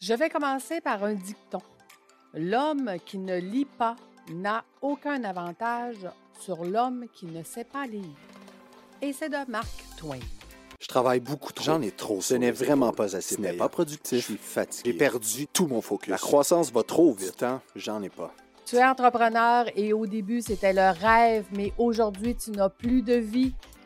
Je vais commencer par un dicton. L'homme qui ne lit pas n'a aucun avantage sur l'homme qui ne sait pas lire. Et c'est de Mark Twain. Je travaille beaucoup trop. J'en ai trop. Ce n'est vraiment pas assez Ce n'est pas productif. Je suis fatigué. J'ai perdu tout mon focus. La croissance va trop vite. temps, j'en ai pas. Tu es entrepreneur et au début, c'était le rêve, mais aujourd'hui, tu n'as plus de vie.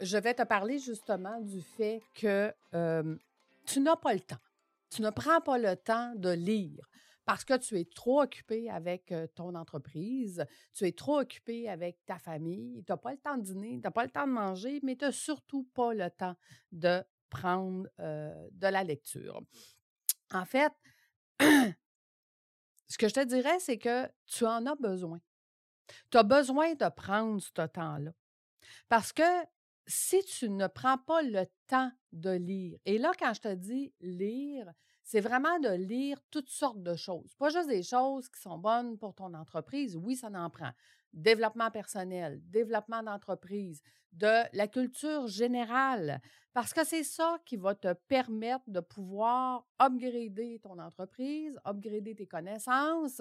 je vais te parler justement du fait que euh, tu n'as pas le temps. Tu ne prends pas le temps de lire parce que tu es trop occupé avec euh, ton entreprise, tu es trop occupé avec ta famille, tu n'as pas le temps de dîner, tu n'as pas le temps de manger, mais tu n'as surtout pas le temps de prendre euh, de la lecture. En fait, ce que je te dirais, c'est que tu en as besoin. Tu as besoin de prendre ce temps-là. Parce que si tu ne prends pas le temps de lire, et là, quand je te dis lire, c'est vraiment de lire toutes sortes de choses. Pas juste des choses qui sont bonnes pour ton entreprise. Oui, ça en prend. Développement personnel, développement d'entreprise, de la culture générale. Parce que c'est ça qui va te permettre de pouvoir upgrader ton entreprise, upgrader tes connaissances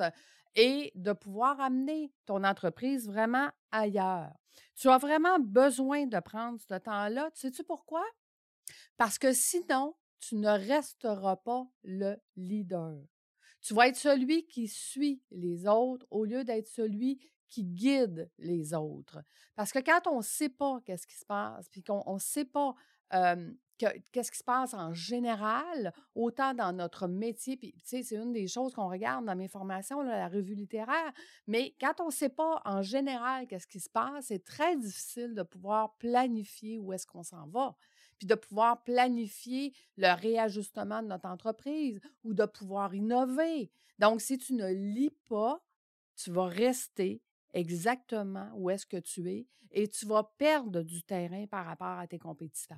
et de pouvoir amener ton entreprise vraiment ailleurs. Tu as vraiment besoin de prendre ce temps-là. Tu sais-tu pourquoi? Parce que sinon, tu ne resteras pas le leader. Tu vas être celui qui suit les autres au lieu d'être celui qui guide les autres. Parce que quand on ne sait pas qu'est-ce qui se passe, puis qu'on ne sait pas que- qu'est-ce qui se passe en général, autant dans notre métier, puis tu sais, c'est une des choses qu'on regarde dans mes formations, la revue littéraire, mais quand on ne sait pas en général qu'est-ce qui se passe, c'est très difficile de pouvoir planifier où est-ce qu'on s'en va, puis de pouvoir planifier le réajustement de notre entreprise ou de pouvoir innover. Donc, si tu ne lis pas, tu vas rester exactement où est-ce que tu es et tu vas perdre du terrain par rapport à tes compétiteurs.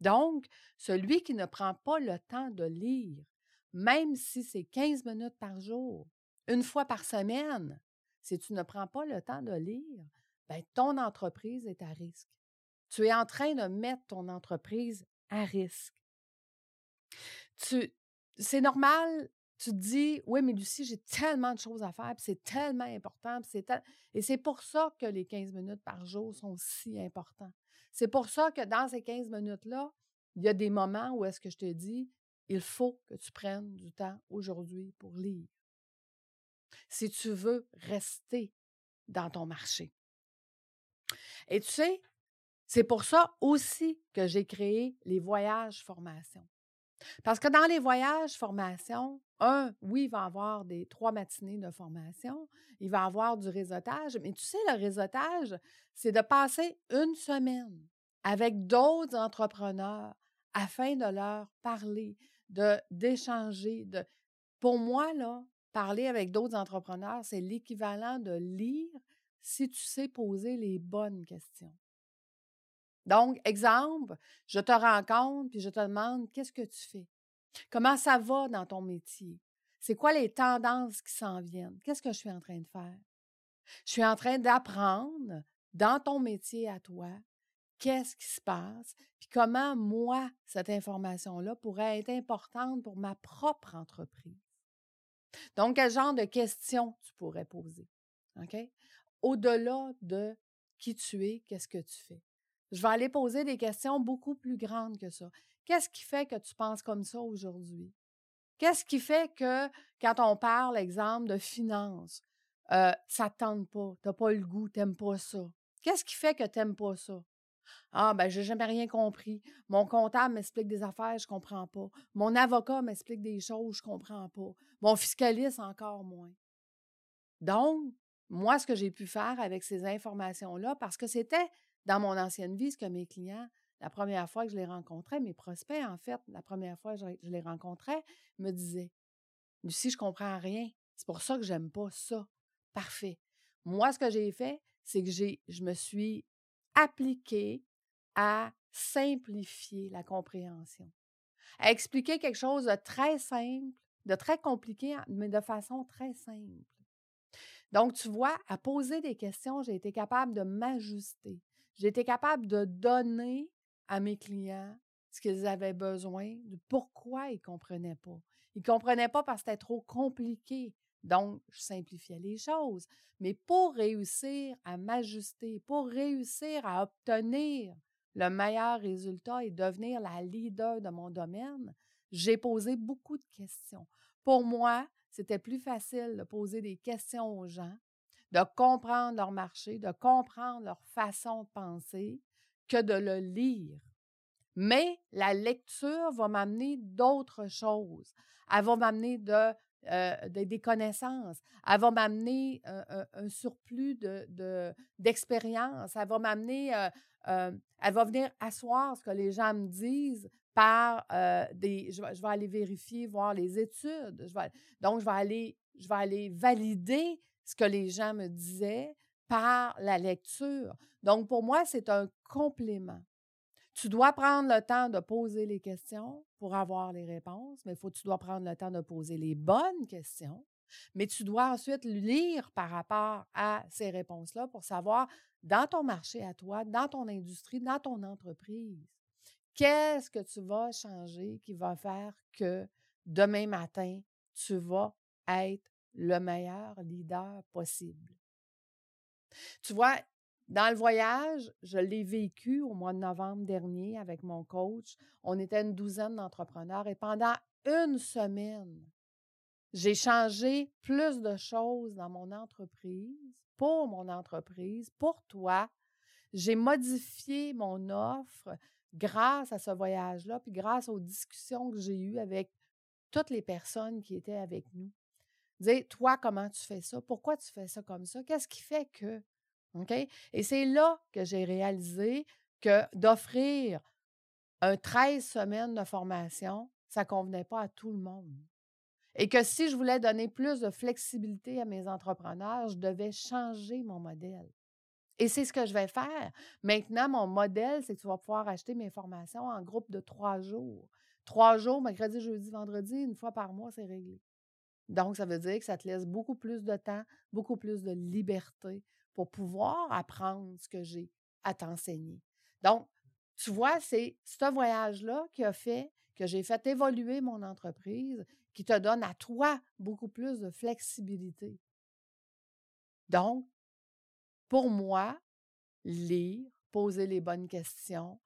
Donc, celui qui ne prend pas le temps de lire, même si c'est 15 minutes par jour, une fois par semaine, si tu ne prends pas le temps de lire, ben, ton entreprise est à risque. Tu es en train de mettre ton entreprise à risque. C'est normal, tu te dis, oui, mais Lucie, j'ai tellement de choses à faire, puis c'est tellement important, puis c'est et c'est pour ça que les 15 minutes par jour sont si importants. C'est pour ça que dans ces 15 minutes-là, il y a des moments où est-ce que je te dis, il faut que tu prennes du temps aujourd'hui pour lire. Si tu veux rester dans ton marché. Et tu sais, c'est pour ça aussi que j'ai créé les voyages formation. Parce que dans les voyages formation, un, oui, il va avoir des trois matinées de formation, il va avoir du réseautage, mais tu sais, le réseautage, c'est de passer une semaine avec d'autres entrepreneurs afin de leur parler, de d'échanger. De... Pour moi, là, parler avec d'autres entrepreneurs, c'est l'équivalent de lire si tu sais poser les bonnes questions. Donc, exemple, je te rencontre puis je te demande qu'est-ce que tu fais? Comment ça va dans ton métier? C'est quoi les tendances qui s'en viennent? Qu'est-ce que je suis en train de faire? Je suis en train d'apprendre dans ton métier à toi qu'est-ce qui se passe, puis comment moi, cette information-là pourrait être importante pour ma propre entreprise. Donc, quel genre de questions tu pourrais poser? OK? Au-delà de qui tu es, qu'est-ce que tu fais? Je vais aller poser des questions beaucoup plus grandes que ça. Qu'est-ce qui fait que tu penses comme ça aujourd'hui? Qu'est-ce qui fait que quand on parle, exemple, de finances, euh, ça ne te tente pas, tu n'as pas le goût, tu n'aimes pas ça? Qu'est-ce qui fait que tu n'aimes pas ça? Ah, ben, j'ai jamais rien compris. Mon comptable m'explique des affaires, je comprends pas. Mon avocat m'explique des choses, je comprends pas. Mon fiscaliste, encore moins. Donc, moi, ce que j'ai pu faire avec ces informations-là, parce que c'était dans mon ancienne vie ce que mes clients, la première fois que je les rencontrais, mes prospects, en fait, la première fois que je, les rencontrais, me disaient Lucie, je comprends rien. C'est pour ça que j'aime pas ça. Parfait. Moi, ce que j'ai fait, c'est que j'ai, je me suis appliquée à simplifier la compréhension, à expliquer quelque chose de très simple, de très compliqué, mais de façon très simple. Donc, tu vois, à poser des questions, j'ai été capable de m'ajuster. Été capable de donner à mes clients ce qu'ils avaient besoin, de pourquoi ils ne comprenaient pas. Ils ne comprenaient pas parce que c'était trop compliqué. Donc, je simplifiais les choses. Mais pour réussir à m'ajuster, pour réussir à obtenir le meilleur résultat et devenir la leader de mon domaine, j'ai posé beaucoup de questions. Pour moi, c'était plus facile de poser des questions aux gens, de comprendre leur marché, de comprendre leur façon de penser, que de le lire. Mais la lecture va m'amener d'autres choses. Elle va m'amener de, euh, des connaissances. Elle va m'amener un, surplus d'expérience. De, elle va m'amener, euh, euh, elle va venir asseoir ce que les gens me disent par des. Je vais, aller vérifier, voir les études. Je vais, donc, je vais, aller, je vais aller valider ce que les gens me disaient par la lecture. Donc, pour moi, c'est un complément. Tu dois prendre le temps de poser les questions pour avoir les réponses, mais faut tu dois prendre le temps de poser les bonnes questions. Mais tu dois ensuite lire par rapport à ces réponses-là pour savoir dans ton marché à toi, dans ton industrie, dans ton entreprise, qu'est-ce que tu vas changer qui va faire que demain matin, tu vas être le meilleur leader possible. Tu vois, dans le voyage, je l'ai vécu au mois de novembre dernier avec mon coach. On était une douzaine d'entrepreneurs et pendant une semaine, j'ai changé plus de choses dans mon entreprise, pour mon entreprise, pour toi. J'ai modifié mon offre grâce à ce voyage-là, puis grâce aux discussions que j'ai eues avec toutes les personnes qui étaient avec nous. Dire, toi, comment tu fais ça? Pourquoi tu fais ça comme ça? Qu'est-ce qui fait que? OK? Et c'est là que j'ai réalisé que d'offrir un 13 semaines de formation, ça ne convenait pas à tout le monde. Et que si je voulais donner plus de flexibilité à mes entrepreneurs, je devais changer mon modèle. Et c'est ce que je vais faire. Maintenant, mon modèle, c'est que tu vas pouvoir acheter mes formations en groupe de trois jours. Trois jours, mercredi, jeudi, vendredi, une fois par mois, c'est réglé. Donc, ça veut dire que ça te laisse beaucoup plus de temps, beaucoup plus de liberté pour pouvoir apprendre ce que j'ai à t'enseigner. Donc, tu vois, c'est ce voyage-là qui a fait que j'ai fait évoluer mon entreprise, qui te donne à toi beaucoup plus de flexibilité. Donc, pour moi, lire, poser les bonnes questions,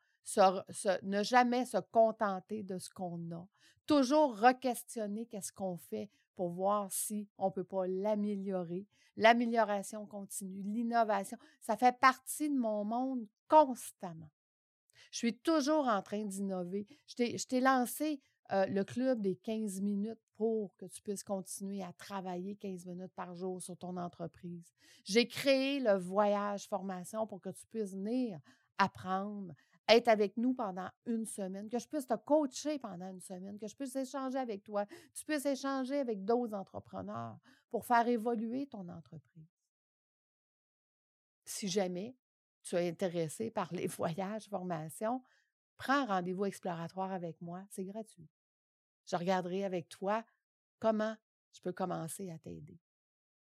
ne jamais se contenter de ce qu'on a, toujours re-questionner qu'est-ce qu'on fait pour voir si on ne peut pas l'améliorer. L'amélioration continue, l'innovation, ça fait partie de mon monde constamment. Je suis toujours en train d'innover. Je t'ai lancé euh, le club des 15 minutes pour que tu puisses continuer à travailler 15 minutes par jour sur ton entreprise. J'ai créé le voyage formation pour que tu puisses venir apprendre, être avec nous pendant une semaine, que je puisse te coacher pendant une semaine, que je puisse échanger avec toi, tu puisses échanger avec d'autres entrepreneurs pour faire évoluer ton entreprise. Si jamais tu es intéressé par les voyages, formation, prends un rendez-vous exploratoire avec moi, c'est gratuit. Je regarderai avec toi comment je peux commencer à t'aider.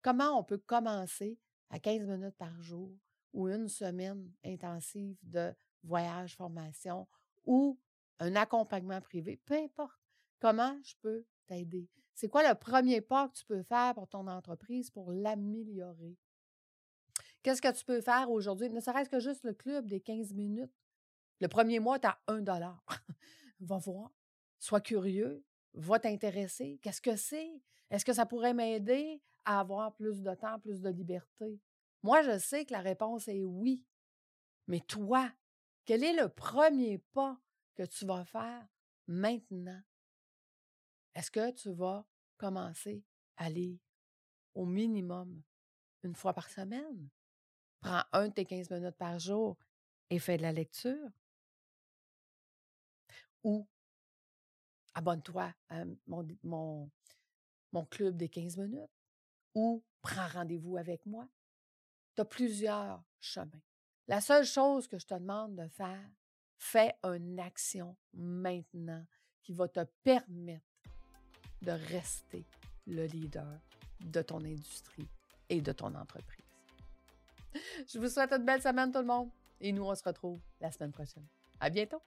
Comment on peut commencer à 15 minutes par jour ou une semaine intensive de voyage, formation ou un accompagnement privé, peu importe. Comment je peux t'aider? C'est quoi le premier pas que tu peux faire pour ton entreprise pour l'améliorer? Qu'est-ce que tu peux faire aujourd'hui? Ne serait-ce que juste le club des 15 minutes. Le premier mois, tu as un dollar. Va voir. Sois curieux va t'intéresser? Qu'est-ce que c'est? Est-ce que ça pourrait m'aider à avoir plus de temps, plus de liberté? Moi, je sais que la réponse est oui. Mais toi, quel est le premier pas que tu vas faire maintenant? Est-ce que tu vas commencer à lire au minimum une fois par semaine? Prends un de tes 15 minutes par jour et fais de la lecture? Ou abonne-toi à mon, mon, club des 15 minutes. ou prends rendez-vous avec moi. Tu as plusieurs chemins. La seule chose que je te demande de faire, fais une action maintenant qui va te permettre de rester le leader de ton industrie et de ton entreprise. Je vous souhaite une belle semaine tout le monde et nous on se retrouve la semaine prochaine. À bientôt.